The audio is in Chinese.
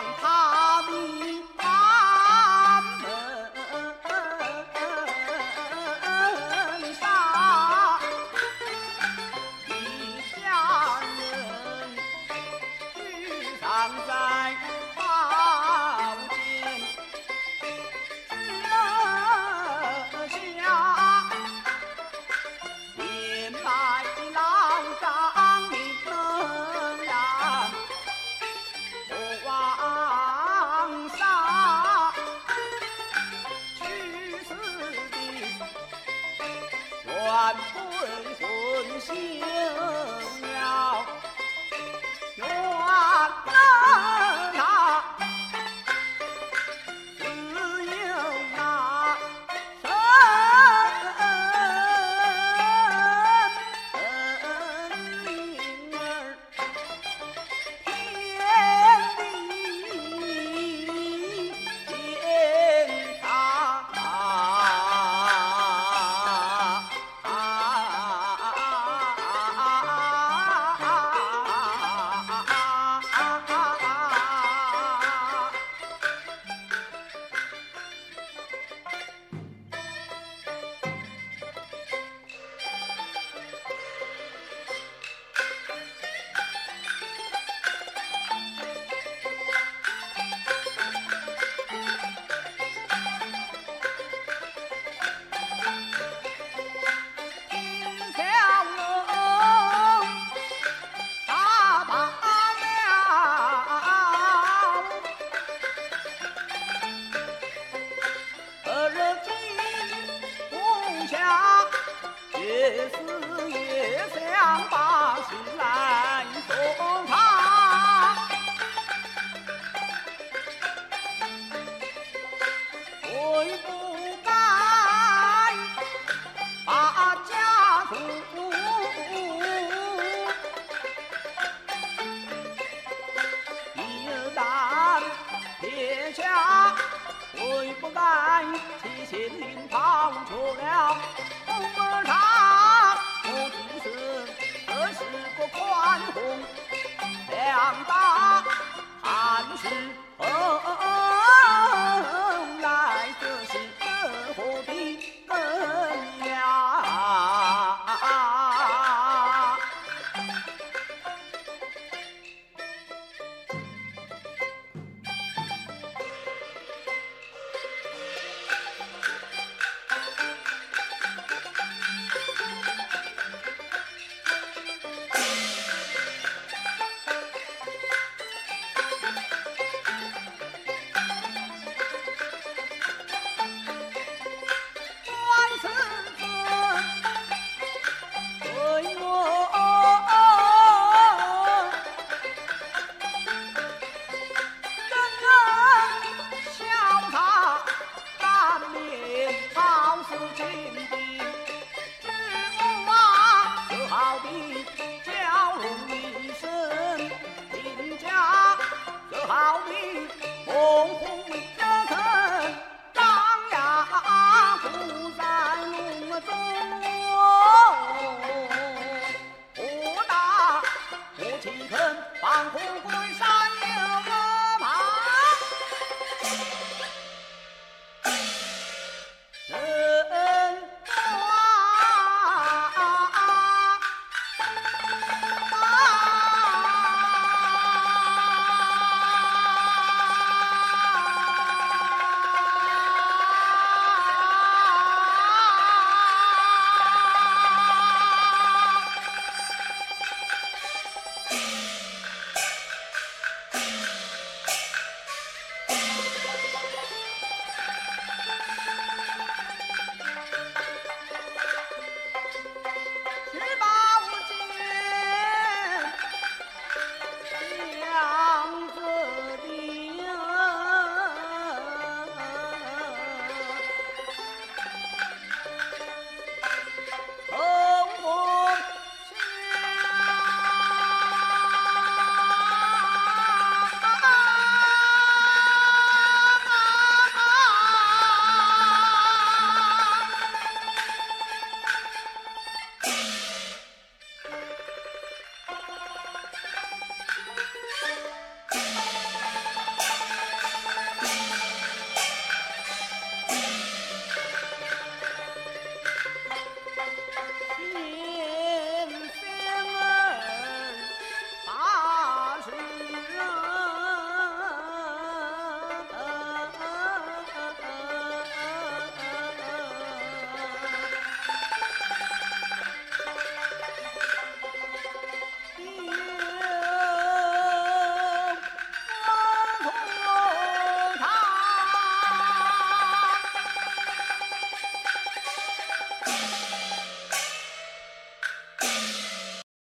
好不该提前跑出了。Bye.